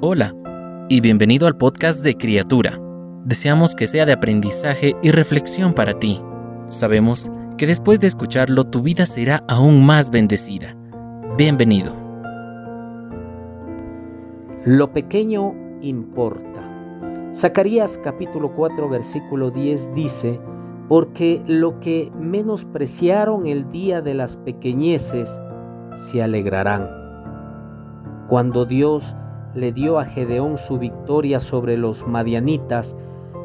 Hola y bienvenido al podcast de Criatura. Deseamos que sea de aprendizaje y reflexión para ti. Sabemos que después de escucharlo tu vida será aún más bendecida. Bienvenido. Lo pequeño importa. Zacarías capítulo 4 versículo 10 dice, porque lo que menospreciaron el día de las pequeñeces, se alegrarán. Cuando Dios le dio a Gedeón su victoria sobre los madianitas,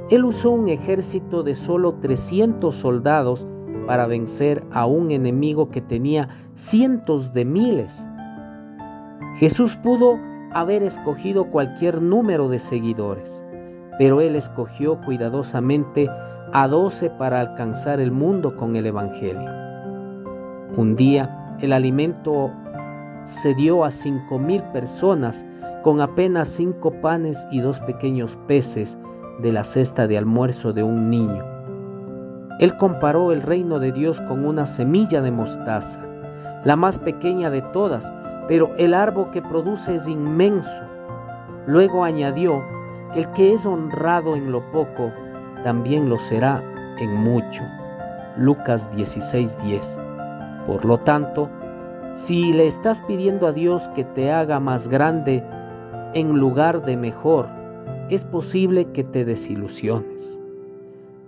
él usó un ejército de solo 300 soldados para vencer a un enemigo que tenía cientos de miles. Jesús pudo haber escogido cualquier número de seguidores, pero él escogió cuidadosamente a doce para alcanzar el mundo con el Evangelio. Un día el alimento se dio a cinco mil personas con apenas cinco panes y dos pequeños peces de la cesta de almuerzo de un niño. Él comparó el reino de Dios con una semilla de mostaza, la más pequeña de todas, pero el árbol que produce es inmenso. Luego añadió, el que es honrado en lo poco, también lo será en mucho. Lucas 16:10. Por lo tanto, si le estás pidiendo a Dios que te haga más grande en lugar de mejor, es posible que te desilusiones.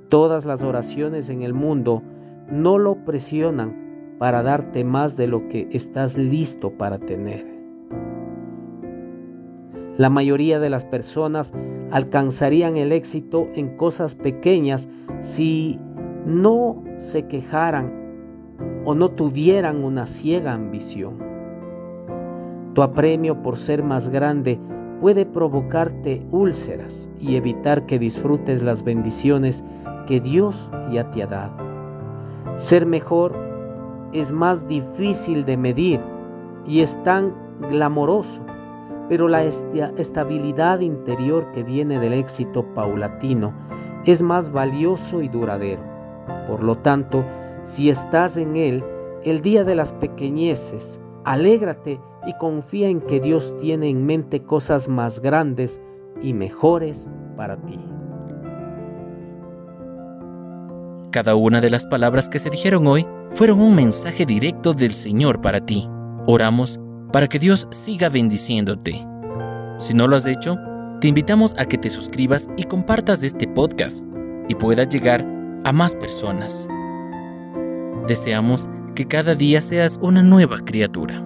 Todas las oraciones en el mundo no lo presionan para darte más de lo que estás listo para tener. La mayoría de las personas alcanzarían el éxito en cosas pequeñas si no se quejaran o no tuvieran una ciega ambición. Tu apremio por ser más grande puede provocarte úlceras y evitar que disfrutes las bendiciones que Dios ya te ha dado. Ser mejor es más difícil de medir y es tan glamoroso pero la estabilidad interior que viene del éxito paulatino es más valioso y duradero. Por lo tanto, si estás en él, el día de las pequeñeces, alégrate y confía en que Dios tiene en mente cosas más grandes y mejores para ti. Cada una de las palabras que se dijeron hoy fueron un mensaje directo del Señor para ti. Oramos para que Dios siga bendiciéndote. Si no lo has hecho, te invitamos a que te suscribas y compartas este podcast y puedas llegar a más personas. Deseamos que cada día seas una nueva criatura.